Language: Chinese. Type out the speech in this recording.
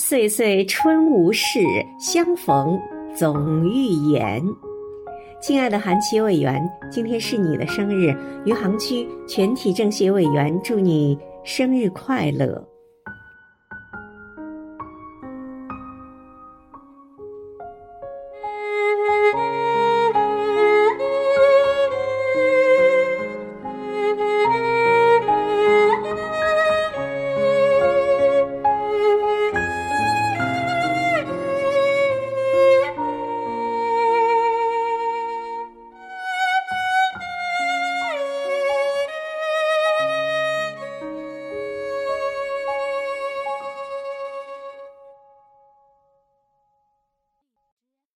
岁岁春无事，相逢总欲言。亲爱的韩琦委员，今天是你的生日，余杭区全体政协委员祝你生日快乐。